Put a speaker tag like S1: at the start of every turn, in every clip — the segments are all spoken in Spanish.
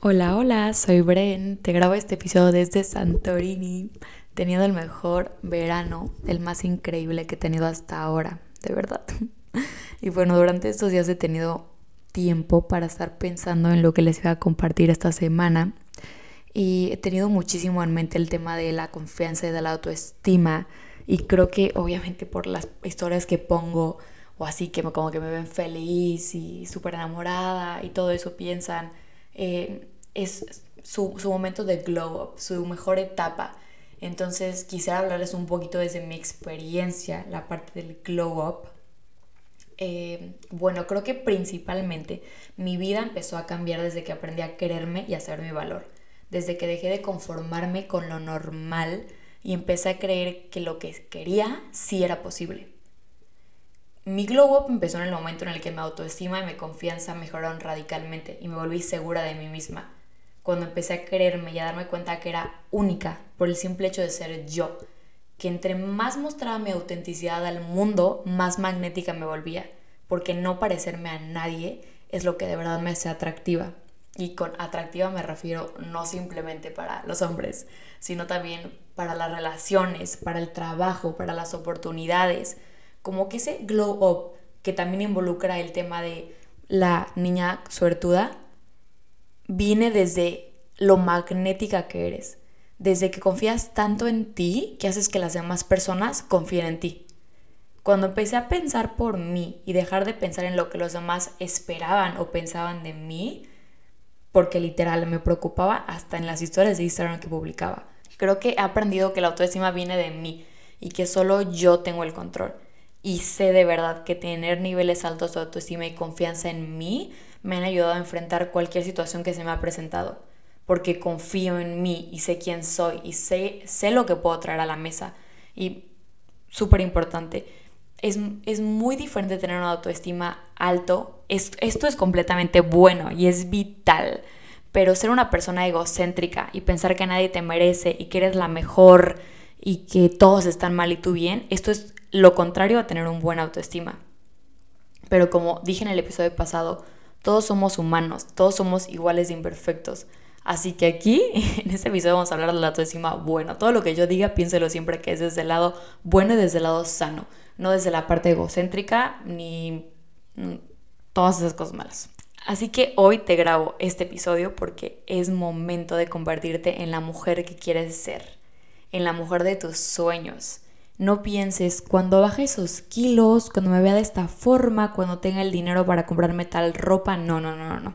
S1: Hola, hola, soy Bren. Te grabo este episodio desde Santorini, teniendo el mejor verano, el más increíble que he tenido hasta ahora, de verdad. Y bueno, durante estos días he tenido tiempo para estar pensando en lo que les voy a compartir esta semana. Y he tenido muchísimo en mente el tema de la confianza y de la autoestima. Y creo que obviamente por las historias que pongo o así que como que me ven feliz y súper enamorada y todo eso piensan eh, es su, momento de glow up, su mejor etapa. Entonces quisiera hablarles un poquito desde mi experiencia, la parte del glow up. Eh, bueno, creo que principalmente mi vida empezó a cambiar desde que aprendí a quererme y a saber mi valor. Desde que dejé de conformarme con lo normal y empecé a creer que lo que quería sí era posible. Mi glow up empezó en el momento en el que mi autoestima y mi confianza mejoraron radicalmente y me volví segura de mí misma. Cuando empecé a creerme y a darme cuenta que era única por el simple hecho de ser yo, que entre más mostraba mi autenticidad al mundo, más magnética me volvía, porque no parecerme a nadie es lo que de verdad me hace atractiva. Y con atractiva me refiero no simplemente para los hombres, sino también para las relaciones, para el trabajo, para las oportunidades, como que ese glow up que también involucra el tema de la niña suertuda, viene desde lo magnética que eres, desde que confías tanto en ti que haces que las demás personas confíen en ti. Cuando empecé a pensar por mí y dejar de pensar en lo que los demás esperaban o pensaban de mí, porque literal me preocupaba hasta en las historias de Instagram que publicaba. Creo que he aprendido que la autoestima viene de mí y que solo yo tengo el control y sé de verdad que tener niveles altos de autoestima y confianza en mí me han ayudado a enfrentar cualquier situación que se me ha presentado, porque confío en mí y sé quién soy y sé, sé lo que puedo traer a la mesa. Y súper importante, es, es, muy diferente tener una autoestima alto, esto es completamente bueno y es vital, pero ser una persona egocéntrica y pensar que nadie te merece y que eres la mejor y que todos están mal y tú bien, esto es lo contrario a tener un buen autoestima. Pero como dije en el episodio pasado, todos somos humanos, todos somos iguales de imperfectos. Así que aquí, en este episodio, vamos a hablar de la autoestima bueno. Todo lo que yo diga, piénselo siempre que es desde el lado bueno y desde el lado sano, no desde la parte egocéntrica ni mm, todas esas cosas malas. Así que hoy te grabo este episodio porque es momento de convertirte en la mujer que quieres ser, en la mujer de tus sueños no pienses, cuando baje esos kilos, cuando me vea de esta forma, cuando tenga el dinero para comprarme tal ropa, no, no, no, no.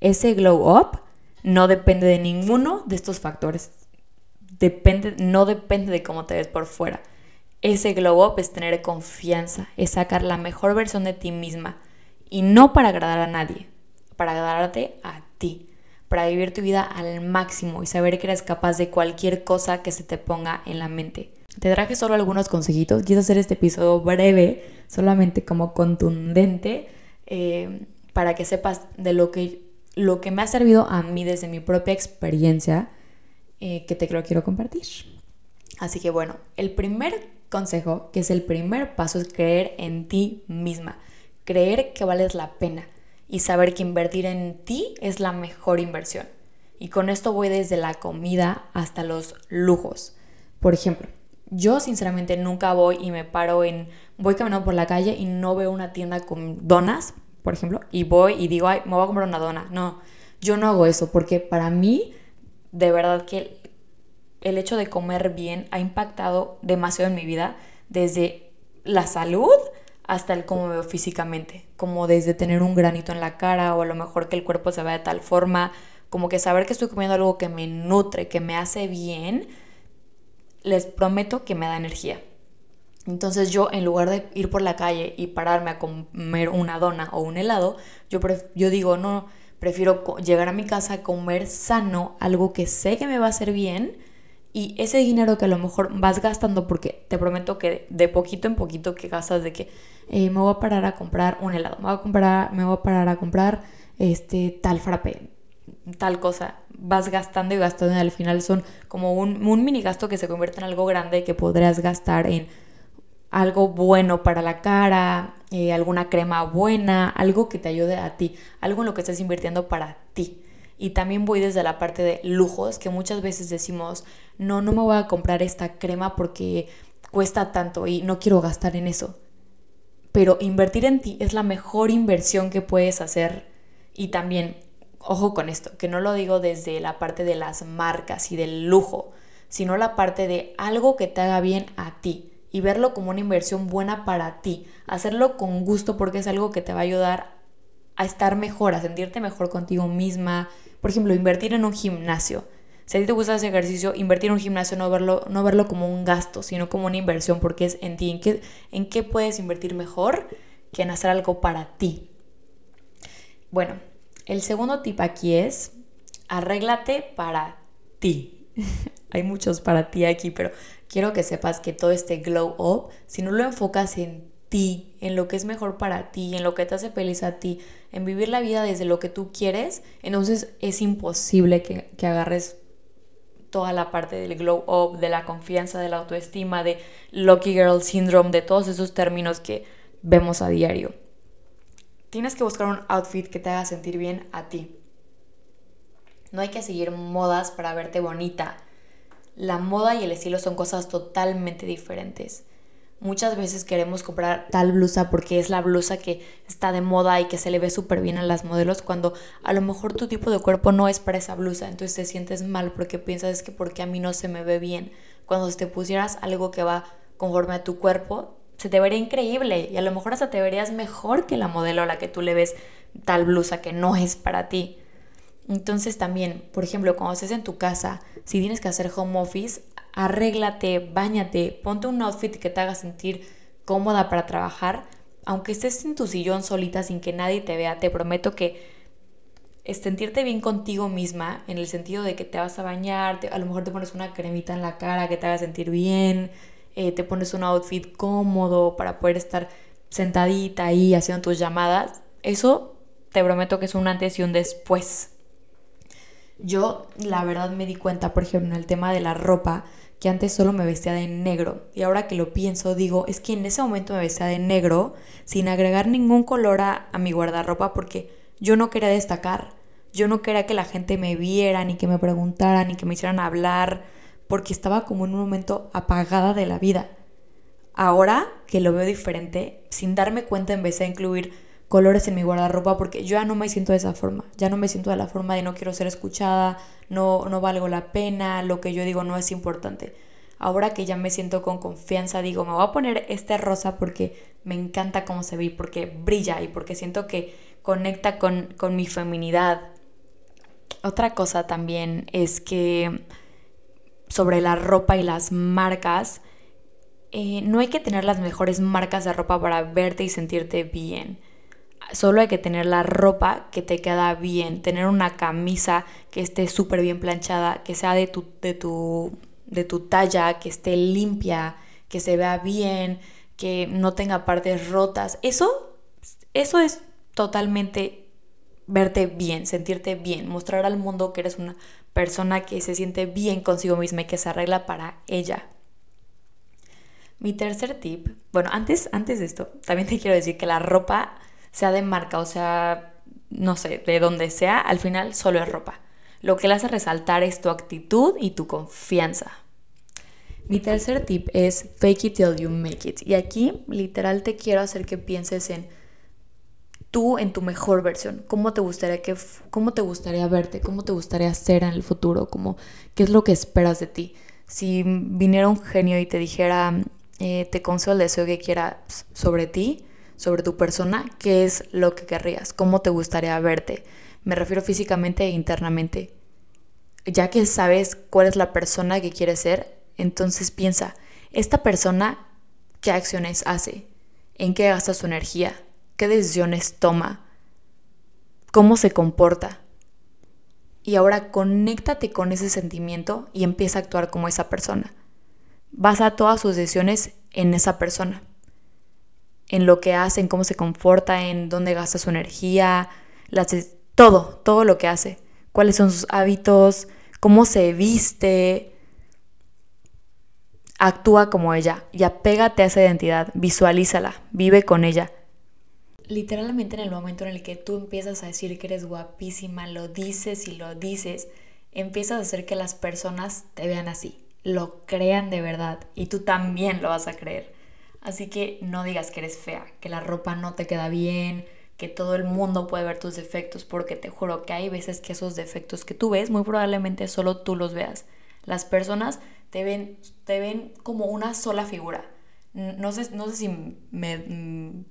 S1: Ese glow up no depende de ninguno de estos factores. Depende, no depende de cómo te ves por fuera. Ese glow up es tener confianza, es sacar la mejor versión de ti misma. Y no para agradar a nadie, para agradarte a ti, para vivir tu vida al máximo y saber que eres capaz de cualquier cosa que se te ponga en la mente. Te traje solo algunos consejitos. Quiero hacer este episodio breve, solamente como contundente, eh, para que sepas de lo que, lo que me ha servido a mí desde mi propia experiencia, eh, que te lo quiero compartir. Así que bueno, el primer consejo, que es el primer paso, es creer en ti misma. Creer que vales la pena y saber que invertir en ti es la mejor inversión. Y con esto voy desde la comida hasta los lujos. Por ejemplo, yo sinceramente nunca voy y me paro en, voy caminando por la calle y no veo una tienda con donas, por ejemplo, y voy y digo, ay, me voy a comprar una dona. No, yo no hago eso porque para mí, de verdad que el hecho de comer bien ha impactado demasiado en mi vida, desde la salud hasta el cómo me veo físicamente, como desde tener un granito en la cara o a lo mejor que el cuerpo se vea de tal forma, como que saber que estoy comiendo algo que me nutre, que me hace bien, les prometo que me da energía. Entonces yo en lugar de ir por la calle y pararme a comer una dona o un helado, yo, yo digo, no, prefiero llegar a mi casa a comer sano, algo que sé que me va a hacer bien y ese dinero que a lo mejor vas gastando, porque te prometo que de poquito en poquito que gastas de que eh, me voy a parar a comprar un helado, me voy a, comprar, me voy a parar a comprar este tal frappe, tal cosa, vas gastando y gastando y al final son como un, un mini gasto que se convierte en algo grande que podrías gastar en algo bueno para la cara, eh, alguna crema buena, algo que te ayude a ti, algo en lo que estés invirtiendo para ti. Y también voy desde la parte de lujos, que muchas veces decimos, no, no me voy a comprar esta crema porque cuesta tanto y no quiero gastar en eso. Pero invertir en ti es la mejor inversión que puedes hacer. Y también, ojo con esto, que no lo digo desde la parte de las marcas y del lujo, sino la parte de algo que te haga bien a ti y verlo como una inversión buena para ti. Hacerlo con gusto porque es algo que te va a ayudar a estar mejor, a sentirte mejor contigo misma. Por ejemplo, invertir en un gimnasio. Si a ti te gusta ese ejercicio, invertir en un gimnasio, no verlo, no verlo como un gasto, sino como una inversión, porque es en ti. ¿En qué, ¿En qué puedes invertir mejor que en hacer algo para ti? Bueno, el segundo tip aquí es, arréglate para ti. Hay muchos para ti aquí, pero quiero que sepas que todo este glow up, si no lo enfocas en ti, en lo que es mejor para ti, en lo que te hace feliz a ti, en vivir la vida desde lo que tú quieres, entonces es imposible que, que agarres toda la parte del glow up, de la confianza, de la autoestima, de Lucky Girl Syndrome, de todos esos términos que vemos a diario. Tienes que buscar un outfit que te haga sentir bien a ti. No hay que seguir modas para verte bonita. La moda y el estilo son cosas totalmente diferentes. Muchas veces queremos comprar tal blusa porque es la blusa que está de moda y que se le ve súper bien a las modelos cuando a lo mejor tu tipo de cuerpo no es para esa blusa. Entonces te sientes mal porque piensas que porque a mí no se me ve bien. Cuando te pusieras algo que va conforme a tu cuerpo, se te vería increíble y a lo mejor hasta te verías mejor que la modelo a la que tú le ves tal blusa que no es para ti. Entonces también, por ejemplo, cuando estés en tu casa, si tienes que hacer home office, arréglate, bañate, ponte un outfit que te haga sentir cómoda para trabajar, aunque estés en tu sillón solita sin que nadie te vea, te prometo que es sentirte bien contigo misma en el sentido de que te vas a bañar, a lo mejor te pones una cremita en la cara que te haga sentir bien, eh, te pones un outfit cómodo para poder estar sentadita ahí haciendo tus llamadas, eso te prometo que es un antes y un después. Yo la verdad me di cuenta, por ejemplo, en el tema de la ropa, que antes solo me vestía de negro. Y ahora que lo pienso, digo, es que en ese momento me vestía de negro sin agregar ningún color a, mi guardarropa porque yo no quería destacar. Yo no quería que la gente me viera, ni que me preguntaran, ni que me hicieran hablar, porque estaba como en un momento apagada de la vida. Ahora que lo veo diferente, sin darme cuenta empecé a incluir colores en mi guardarropa porque ya no me siento de esa forma, ya no me siento de la forma de no quiero ser escuchada, no, no valgo la pena, lo que yo digo no es importante. Ahora que ya me siento con confianza, digo, me voy a poner este rosa porque me encanta cómo se ve, porque brilla y porque siento que conecta con, con mi feminidad. Otra cosa también es que sobre la ropa y las marcas, eh, no hay que tener las mejores marcas de ropa para verte y sentirte bien solo hay que tener la ropa que te queda bien, tener una camisa que esté súper bien planchada, que sea de tu, de, tu, de tu talla, que esté limpia, que se vea bien, que no tenga partes rotas. Eso, eso es totalmente verte bien, sentirte bien, mostrar al mundo que eres una persona que se siente bien consigo misma y que se arregla para ella. Mi tercer tip, bueno, antes, antes de esto, también te quiero decir que la ropa sea de marca o sea, no sé, de donde sea, al final solo es ropa. Lo que le hace resaltar es tu actitud y tu confianza. Mi tercer tip es fake it till you make it. Y aquí literal te quiero hacer que pienses en tú en tu mejor versión, cómo te gustaría que cómo te gustaría verte, cómo te gustaría ser en el futuro, cómo qué es lo que esperas de ti. Si viniera un genio y te dijera eh, te concedo el deseo que quieras sobre ti, sobre tu persona, qué es lo que querrías, cómo te gustaría verte. Me refiero físicamente e internamente. Ya que sabes cuál es la persona que quieres ser, entonces piensa, esta persona, ¿qué acciones hace? ¿En qué gasta su energía? ¿Qué decisiones toma? ¿Cómo se comporta? Y ahora conéctate con ese sentimiento y empieza a actuar como esa persona. Basa todas sus decisiones en esa persona en lo que hace, en cómo se comporta, en dónde gasta su energía, todo, todo lo que hace, cuáles son sus hábitos, cómo se viste. Actúa como ella y apégate a esa identidad, visualízala, vive con ella. Literalmente en el momento en el que tú empiezas a decir que eres guapísima, lo dices y lo dices, empiezas a hacer que las personas te vean así, lo crean de verdad y tú también lo vas a creer. Así que no digas que eres fea, que la ropa no te queda bien, que todo el mundo puede ver tus defectos, porque te juro que hay veces que esos defectos que tú ves, muy probablemente solo tú los veas. Las personas te ven, te ven como una sola figura. No sé, no sé si me mm,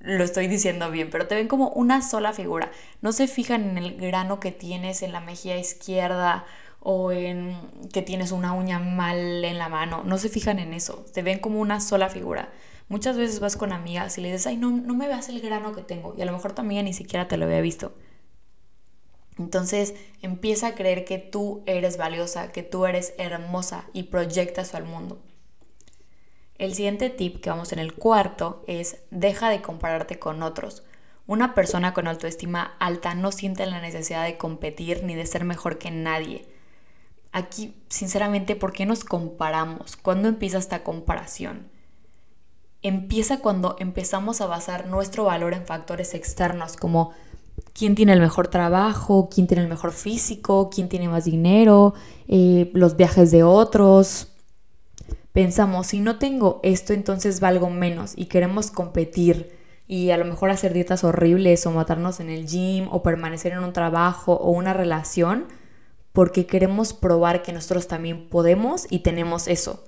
S1: lo estoy diciendo bien, pero te ven como una sola figura. No se fijan en el grano que tienes en la mejilla izquierda o en que tienes una uña mal en la mano. No se fijan en eso. Te ven como una sola figura. Muchas veces vas con amigas y le dices, ay, no, no me veas el grano que tengo. Y a lo mejor tu amiga ni siquiera te lo había visto. Entonces empieza a creer que tú eres valiosa, que tú eres hermosa y proyecta eso al mundo. El siguiente tip que vamos en el cuarto es deja de compararte con otros. Una persona con autoestima alta no siente la necesidad de competir ni de ser mejor que nadie. Aquí, sinceramente, ¿por qué nos comparamos? ¿Cuándo empieza esta comparación? Empieza cuando empezamos a basar nuestro valor en factores externos como quién tiene el mejor trabajo, quién tiene el mejor físico, quién tiene más dinero, eh, los viajes de otros, pensamos, si no tengo esto, entonces valgo menos y queremos competir y a lo mejor hacer dietas horribles o matarnos en el gym o permanecer en un trabajo o una relación porque queremos probar que nosotros también podemos y tenemos eso,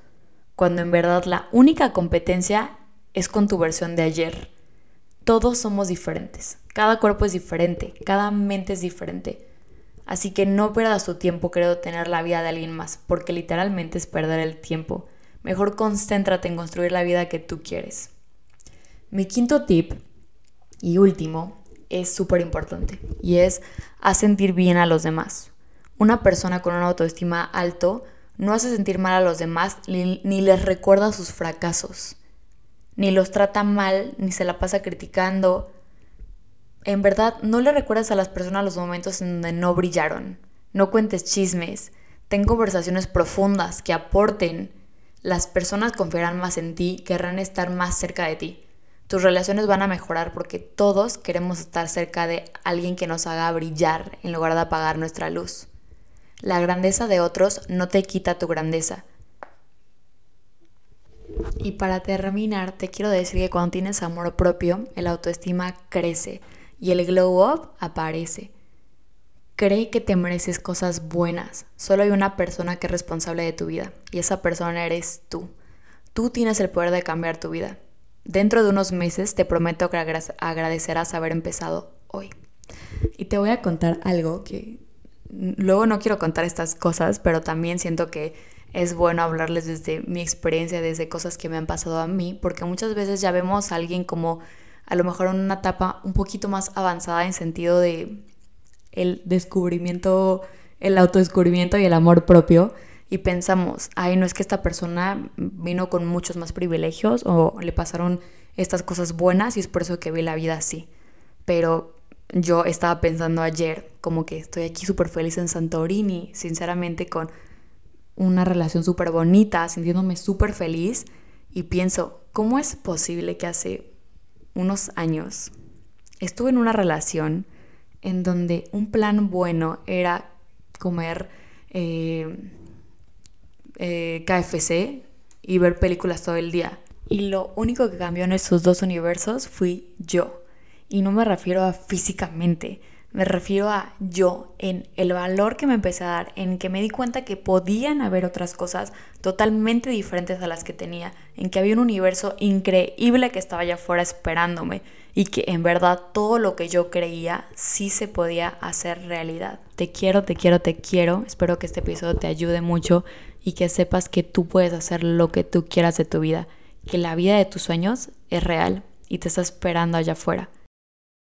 S1: cuando en verdad la única competencia es con tu versión de ayer. Todos somos diferentes, cada cuerpo es diferente, cada mente es diferente. Así que no pierdas tu tiempo queriendo tener la vida de alguien más, porque literalmente es perder el tiempo. Mejor concéntrate en construir la vida que tú quieres. Mi quinto tip y último es súper importante y es a sentir bien a los demás. Una persona con una autoestima alto no hace sentir mal a los demás ni, ni les recuerda sus fracasos, ni los trata mal, ni se la pasa criticando. En verdad, no le recuerdas a las personas los momentos en donde no brillaron. No cuentes chismes. Ten conversaciones profundas que aporten las personas confiarán más en ti, querrán estar más cerca de ti. Tus relaciones van a mejorar porque todos queremos estar cerca de alguien que nos haga brillar en lugar de apagar nuestra luz. La grandeza de otros no te quita tu grandeza. Y para terminar, te quiero decir que cuando tienes amor propio, el autoestima crece y el glow up aparece. Cree que te mereces cosas buenas. Solo hay una persona que es responsable de tu vida y esa persona eres tú. Tú tienes el poder de cambiar tu vida. Dentro de unos meses te prometo que agradecerás haber empezado hoy. Y te voy a contar algo que luego no quiero contar estas cosas, pero también siento que es bueno hablarles desde mi experiencia, desde cosas que me han pasado a mí, porque muchas veces ya vemos a alguien como a lo mejor en una etapa un poquito más avanzada en sentido de el descubrimiento, el autodescubrimiento y el amor propio y pensamos, ay, no es que esta persona vino con muchos más privilegios o le pasaron estas cosas buenas y es por eso que ve la vida así. Pero yo estaba pensando ayer, como que estoy aquí súper feliz en Santorini, sinceramente con una relación súper bonita, sintiéndome súper feliz y pienso, ¿cómo es posible que hace unos años estuve en una relación en donde un plan bueno era comer eh, eh, KFC y ver películas todo el día. Y lo único que cambió en esos dos universos fui yo. Y no me refiero a físicamente, me refiero a yo, en el valor que me empecé a dar, en que me di cuenta que podían haber otras cosas totalmente diferentes a las que tenía, en que había un universo increíble que estaba allá afuera esperándome y que en verdad todo lo que yo creía sí se podía hacer realidad. Te quiero, te quiero, te quiero. Espero que este episodio te ayude mucho y que sepas que tú puedes hacer lo que tú quieras de tu vida, que la vida de tus sueños es real y te está esperando allá afuera.